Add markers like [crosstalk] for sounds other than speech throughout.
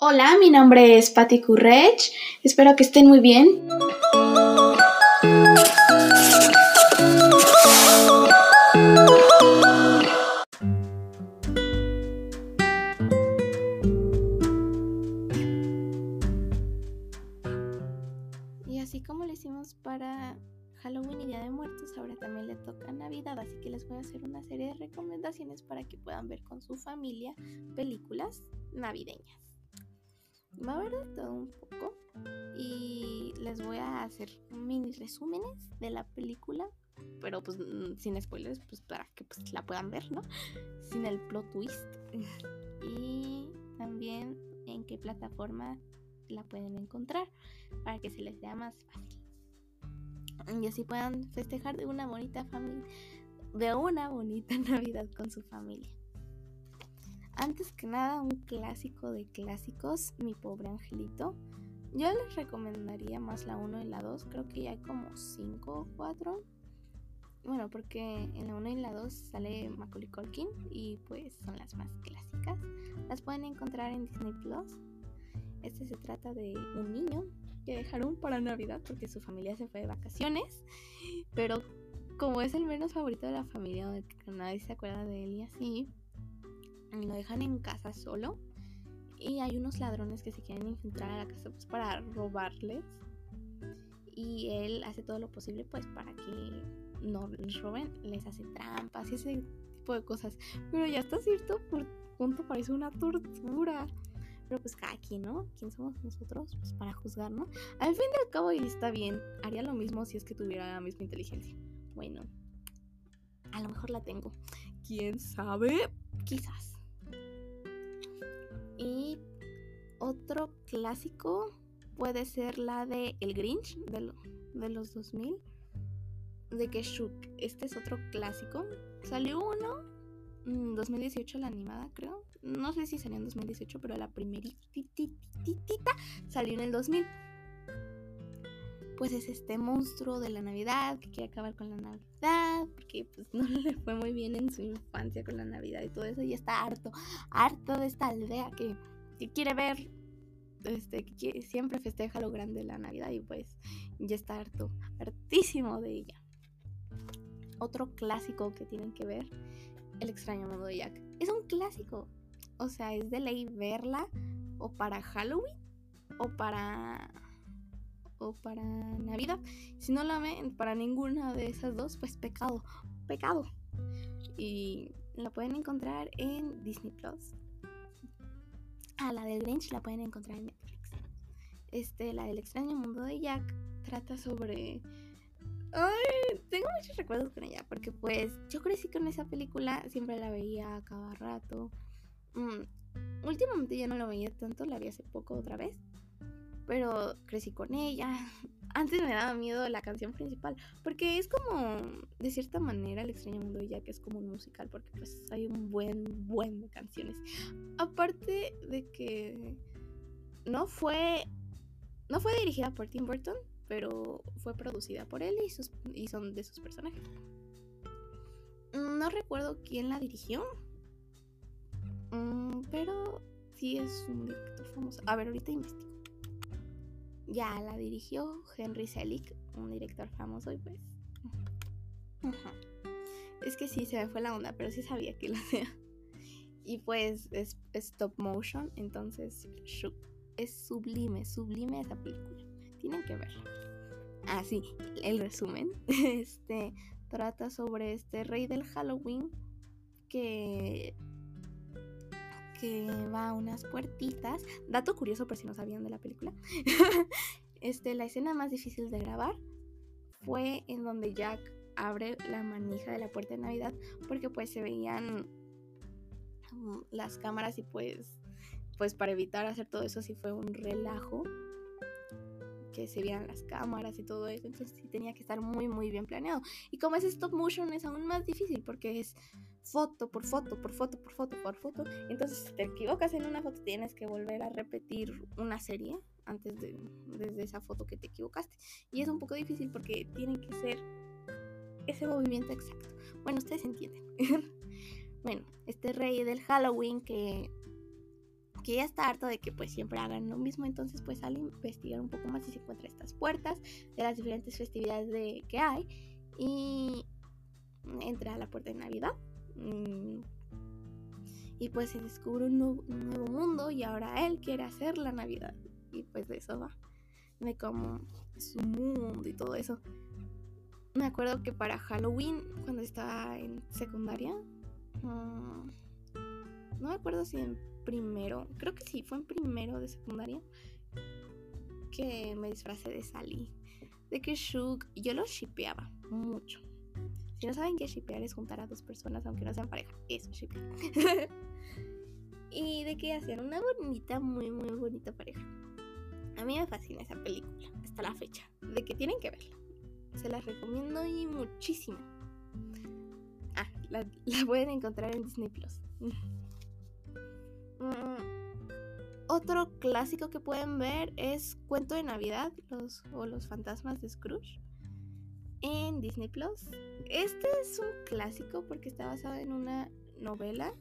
Hola, mi nombre es Patti Courrech. Espero que estén muy bien. Y así como lo hicimos para Halloween y Día de Muertos, ahora también le toca Navidad, así que les voy a hacer una serie de recomendaciones para que puedan ver con su familia películas navideñas. Va a haber todo un poco y les voy a hacer mini resúmenes de la película, pero pues mm, sin spoilers, pues para que pues, la puedan ver, ¿no? Sin el plot twist. y también en qué plataforma la pueden encontrar para que se les sea más fácil. Y así puedan festejar de una bonita familia, de una bonita [laughs] Navidad con su familia. Antes que nada, un clásico de clásicos, Mi pobre angelito. Yo les recomendaría más la 1 y la 2, creo que ya hay como 5 o 4. Bueno, porque en la 1 y la 2 sale Macaulay Culkin y pues son las más clásicas. Las pueden encontrar en Disney Plus. Este se trata de un niño que dejaron para Navidad porque su familia se fue de vacaciones, pero como es el menos favorito de la familia, donde nadie se acuerda de él y así, lo dejan en casa solo y hay unos ladrones que se quieren infiltrar a la casa pues para robarles y él hace todo lo posible pues para que no les roben, les hace trampas y ese tipo de cosas, pero ya hasta cierto punto parece una tortura. Pero pues cada quien, ¿no? ¿Quién somos nosotros? Pues para juzgar, ¿no? Al fin y al cabo, y está bien. Haría lo mismo si es que tuviera la misma inteligencia. Bueno, a lo mejor la tengo. ¿Quién sabe? Quizás. Otro clásico puede ser la de El Grinch de, de los 2000. De que Shook. Este es otro clásico. Salió uno en 2018 la animada, creo. No sé si salió en 2018, pero la primerita salió en el 2000. Pues es este monstruo de la Navidad que quiere acabar con la Navidad, porque pues [laughs] no le fue muy bien en su infancia con la Navidad y todo eso, y está harto, harto de esta aldea que, quiere ver, este, siempre festeja lo grande de la Navidad y pues ya está harto, hartísimo de ella. Otro clásico que tienen que ver, El extraño modo de Jack. Es un clásico, o sea, es de ley verla o para Halloween o para o para Navidad. Si no la ven para ninguna de esas dos, pues pecado, pecado. Y la pueden encontrar en Disney Plus. A la del Grinch la pueden encontrar en Netflix. Este, la del extraño mundo de Jack trata sobre Ay, tengo muchos recuerdos con ella porque pues yo crecí con esa película, siempre la veía a cada rato. Mm, últimamente ya no la veía tanto, la vi hace poco otra vez pero crecí con ella. Antes me daba miedo la canción principal, porque es como, de cierta manera, El extraño mundo de Jack es como un musical, porque pues hay un buen, buen de canciones. Aparte de que no fue, no fue dirigida por Tim Burton, pero fue producida por él y, sus, y son de sus personajes. No recuerdo quién la dirigió, mm, pero sí es un director famoso. A ver, ahorita investigo ya la dirigió Henry Selick, un director famoso, y pues. Es que sí, se me fue la onda, pero sí sabía que lo hacía. Y pues es, stop motion, entonces es sublime, sublime esa película. Tienen que verla. Ah, sí, el resumen. [laughs] Este trata sobre este rey del Halloween que que va a unas puertitas. Dato curioso por si no sabían de la película. [laughs] este, la escena más difícil de grabar fue en donde Jack abre la manija de la puerta de Navidad porque pues se veían mm, las cámaras y pues pues para evitar hacer todo eso sí fue un relajo que se vieran las cámaras y todo eso. Entonces sí tenía que estar muy, muy bien planeado. Y como es stop motion es aún más difícil porque es foto por foto, por foto, por foto, por foto. Entonces si te equivocas en una foto tienes que volver a repetir una serie antes de desde esa foto que te equivocaste. Y es un poco difícil porque tiene que ser ese movimiento exacto. Bueno, ustedes entienden. [laughs] bueno, este rey del Halloween que que ya está harto de que pues siempre hagan lo mismo, entonces pues sale a investigar un poco más y se encuentra estas puertas de las diferentes festividades de, que hay y entra a la puerta de Navidad y pues se descubre un nuevo, mundo y ahora él quiere hacer la Navidad y pues de eso va, de como su mundo y todo eso. Me acuerdo que para Halloween, cuando estaba en secundaria, mm, no me acuerdo si en primero, creo que sí, fue en primero de secundaria que me disfracé de Sally. De que Shug, yo lo shipeaba mucho. Si no saben qué shipear es juntar a dos personas aunque no sean pareja. Eso shipear. [laughs] y de que hacían una bonita, muy, muy bonita pareja. A mí me fascina esa película hasta la fecha. De que tienen que verla. Se las recomiendo y muchísimo. Ah, la, [laughs] la pueden encontrar en Disney Plus. [laughs] Mm, otro clásico que pueden ver es Cuento de Navidad los, o Los Fantasmas de Scrooge en Disney Plus. Este es un clásico porque está basado en una novela.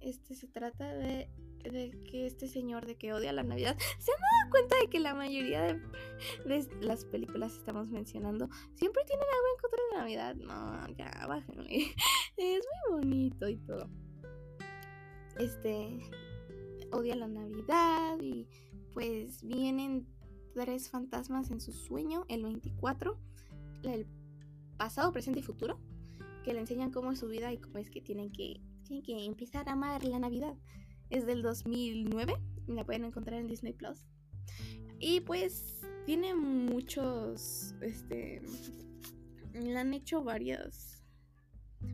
Este se trata de, que este señor de que odia la Navidad [laughs] se han dado cuenta de que la mayoría de, las películas que estamos mencionando siempre tienen algo en contra de Navidad. No, ya bájenle. [laughs] Es muy bonito y todo este odia la Navidad y pues vienen tres fantasmas en su sueño, el 24, el pasado, presente y futuro, que le enseñan cómo es su vida y cómo es que tienen que, tienen que empezar a amar la Navidad. Es del 2009, la pueden encontrar en Disney Plus. Y pues tiene muchos, este, han hecho varias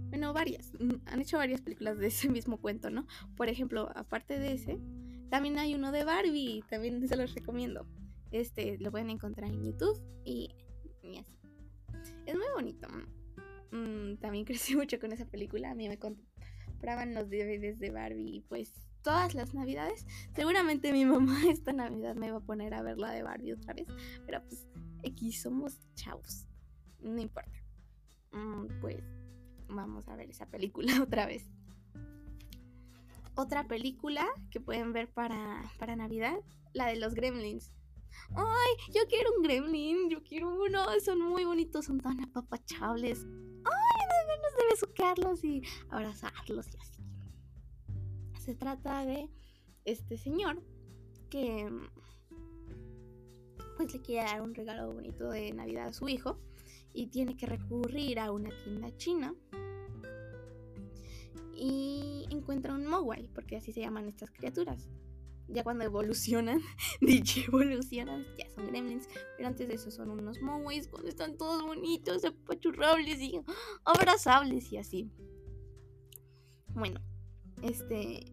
bueno, varias. Han hecho varias películas de ese [laughs] mismo cuento, ¿no? Por ejemplo, aparte de ese, también hay uno de Barbie. También se los recomiendo. Este lo pueden encontrar en YouTube y, así. Es muy bonito. Mm, también [laughs] crecí mucho con esa película. A mí me compraban los DVDs de Barbie y pues todas las navidades. Seguramente mi mamá [laughs] esta navidad me va a poner a ver la de Barbie otra vez. Pero pues aquí somos chavos. No importa. Mm, pues vamos a ver esa película [laughs] otra vez. Otra película que pueden ver para, para Navidad, la de los gremlins. ¡Ay! Yo quiero un gremlin, yo quiero uno, son muy bonitos, son tan apapachables. ¡Ay! Nos debe besucarlos y abrazarlos y así. Se trata de este señor que pues le quiere dar un regalo bonito de Navidad a su hijo y tiene que recurrir a una tienda china y encuentra un Mowai, porque así se llaman estas criaturas. Ya cuando evolucionan, [laughs] dicho evolucionan, ya son gremlins, pero antes de eso son unos Mowais cuando están todos bonitos, apachurrables y abrazables y así. Bueno, este.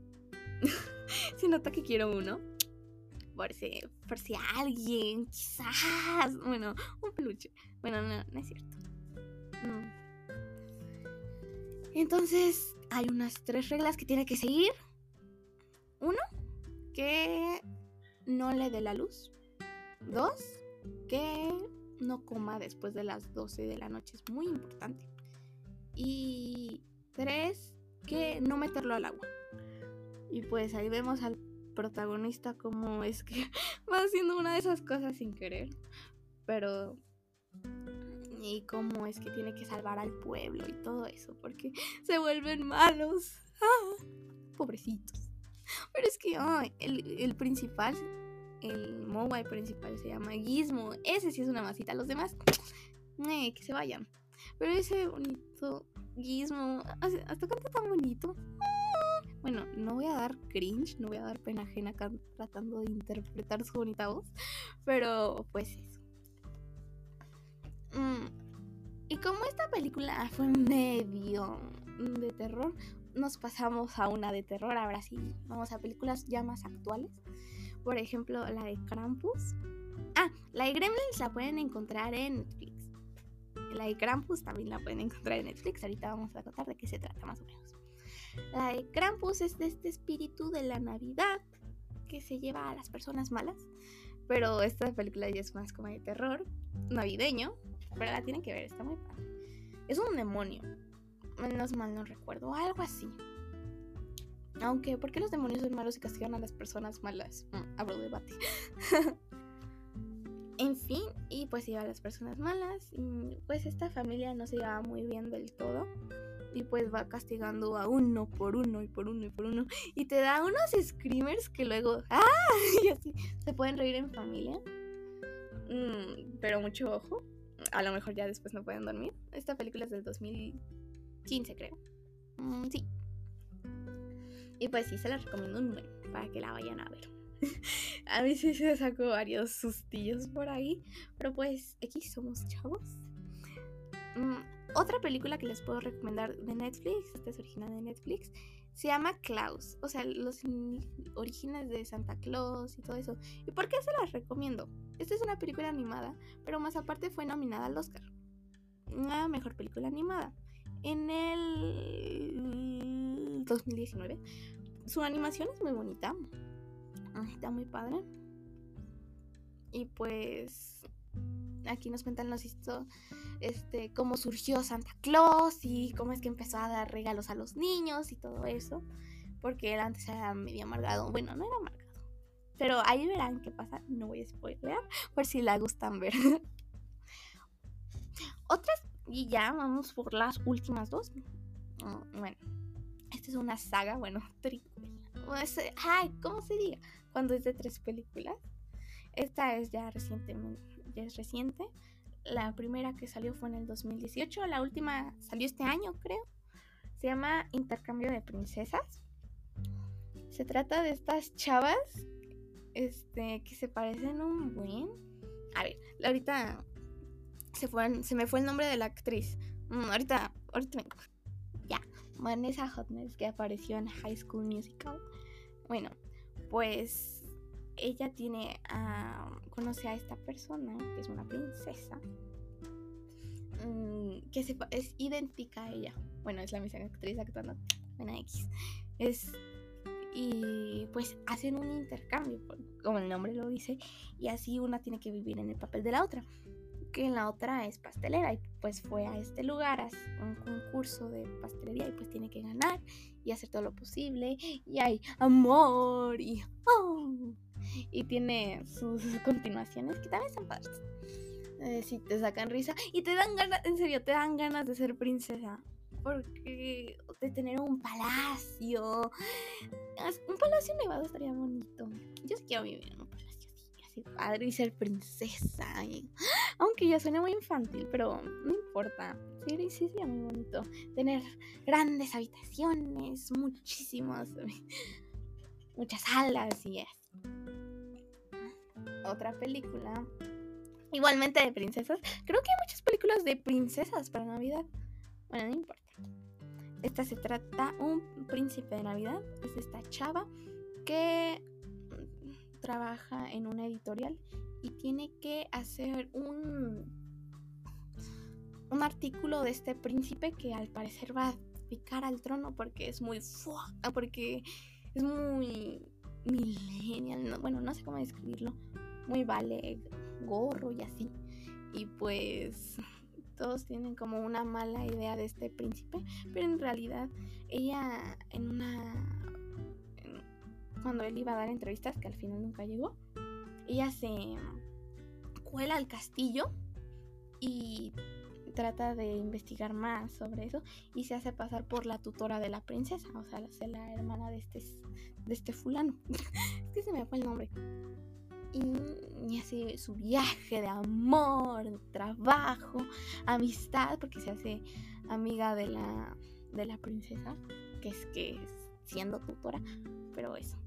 [laughs] se nota que quiero uno. Por si, por si alguien, quizás. Bueno, un peluche. Bueno, no, no es cierto. Entonces, hay unas tres reglas que tiene que seguir. Uno, que no le dé la luz. Dos, que no coma después de las 12 de la noche. Es muy importante. Y tres, que no meterlo al agua. Y pues ahí vemos al protagonista como es que [laughs] va haciendo una de esas cosas sin querer. Pero y cómo es que tiene que salvar al pueblo y todo eso, porque se vuelven malos. [laughs] Ah, pobrecitos. Pero es que el, principal, el mobile principal se llama Gizmo. Ese sí es una masita. Los demás, eh, que se vayan. Pero ese bonito Gizmo, hasta canta tan bonito. Bueno, no voy a dar cringe, no voy a dar pena ajena tratando de interpretar su bonita voz, pero pues eso. Mm, y como esta película fue medio de terror, nos pasamos a una de terror. Ahora sí, vamos a películas ya más actuales. Por ejemplo, la de Krampus. Ah, la de Gremlins la pueden encontrar en Netflix. La de Krampus también la pueden encontrar en Netflix. Ahorita vamos a contar de qué se trata más o menos. La de Krampus es de este espíritu de la Navidad que se lleva a las personas malas. Pero esta película ya es más como de terror navideño. Pero la tienen que ver, está muy padre. Es un demonio. Menos mal no recuerdo, algo así. Aunque, ¿por qué los demonios son malos y castigan a las personas malas? Mm, abro debate. [laughs] en fin, y pues iba a las personas malas. Y pues esta familia no se llevaba muy bien del todo. Y pues va castigando a uno por uno y por uno y por uno. Y te da unos screamers que luego. [laughs] ¡Ah! Y así. Se pueden reír en familia. Mm, pero mucho ojo. A lo mejor ya después no pueden dormir. Esta película es del 2015, creo. Mm, sí. Y pues sí, se la recomiendo un buen para que la vayan a ver. [laughs] a mí sí se sacó varios sustillos por ahí. Pero pues, X somos chavos. Mm, otra película que les puedo recomendar de Netflix, esta es original de Netflix, se llama Klaus. O sea, los orígenes de Santa Claus y todo eso. ¿Y por qué se las recomiendo? Esta es una película animada, pero más aparte fue nominada al Oscar. Una mejor película animada. En el 2019. Su animación es muy bonita. Está muy padre. Y pues aquí nos cuentan los este cómo surgió Santa Claus y cómo es que empezó a dar regalos a los niños y todo eso, porque él antes era medio amargado. Bueno, no era amargado. Pero ahí verán qué pasa, no voy a spoilear por si la gustan ver. [laughs] Otras y ya vamos por las últimas dos. Mm, bueno, esta es una saga, bueno, [laughs] Ay, ¿cómo se diga? Cuando es de tres películas. Esta es ya recientemente, ya es reciente. La primera que salió fue en el 2018, la última salió este año, creo. Se llama Intercambio de Princesas. Se trata de estas chavas este que se parecen un buen. A ver, ahorita se, fue, se me fue el nombre de la actriz. Mm, ahorita, ahorita vengo. Ya, Vanessa Hudgens que apareció en High School Musical. Bueno, pues ella tiene a. conoce a esta persona, que es una princesa. Mm, que se, es idéntica a ella. Bueno, es la misma actriz actuando. en X. Es. Y pues hacen un intercambio, como el nombre lo dice, y así una tiene que vivir en el papel de la otra que la otra es pastelera y pues fue a este lugar a un concurso de pastelería y pues tiene que ganar y hacer todo lo posible y hay amor y oh, y tiene sus [laughs] continuaciones que también son padres. Eh, si te sacan risa y te dan ganas, en serio, te dan ganas de ser princesa. Porque de tener un palacio. Un palacio nevado estaría bonito. Yo sí quiero vivir en palacio padre y ser princesa. aunque ya suena muy infantil, pero no importa. Sí, sí, sería muy bonito. Tener grandes habitaciones, muchísimos, [laughs] muchas salas y eso. Otra película. Igualmente de princesas. Creo que hay muchas películas de princesas para Navidad. Bueno, no importa. Esta se trata un príncipe de Navidad. Es esta chava que trabaja en una editorial y tiene que hacer un, un artículo de este príncipe que al parecer va a picar al trono porque es muy porque es muy millennial, bueno, no sé cómo describirlo, muy vale gorro y así. Y pues todos tienen como una mala idea de este príncipe, pero en realidad ella en una cuando él iba a dar entrevistas, que al final nunca llegó, ella se cuela al castillo y trata de investigar más sobre eso y se hace pasar por la tutora de la princesa, o sea, la hermana de este, de este fulano. [laughs] es que se me fue el nombre. Y, y hace su viaje de amor, trabajo, amistad, porque se hace amiga de la, de la princesa, que es que es siendo tutora, pero eso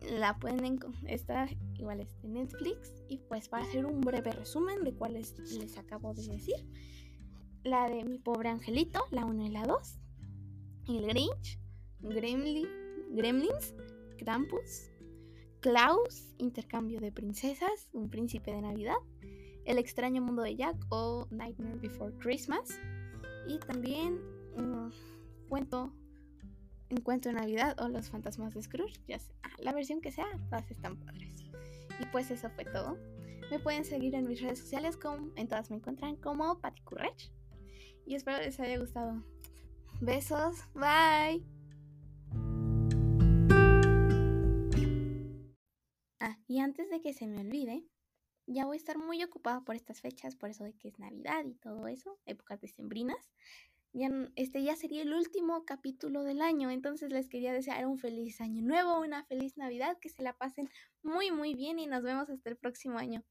la pueden encontrar igual es de Netflix. Y pues para hacer un breve resumen de cuáles les acabo de decir. La de mi pobre angelito la 1 y la 2 el Grinch Gremlins Krampus Klaus intercambio de princesas un príncipe de navidad el extraño mundo de Jack o Nightmare Before Christmas. Y también un cuento Encuentro Navidad o Los Fantasmas de Scrooge, ya sea ah, la versión que sea, todas están padres. Y pues eso fue todo. Me pueden seguir en mis redes sociales, como, en todas me encuentran como Patty Currech. Y espero les haya gustado. Besos, bye. Ah, y antes de que se me olvide, ya voy a estar muy ocupada por estas fechas, por eso de que es Navidad y todo eso, épocas decembrinas. Ya, este ya sería el último capítulo del año, entonces les quería desear un feliz año nuevo, una feliz Navidad, que se la pasen muy muy bien y nos vemos hasta el próximo año.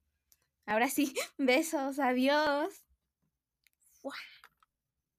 Ahora sí, [laughs] besos, adiós.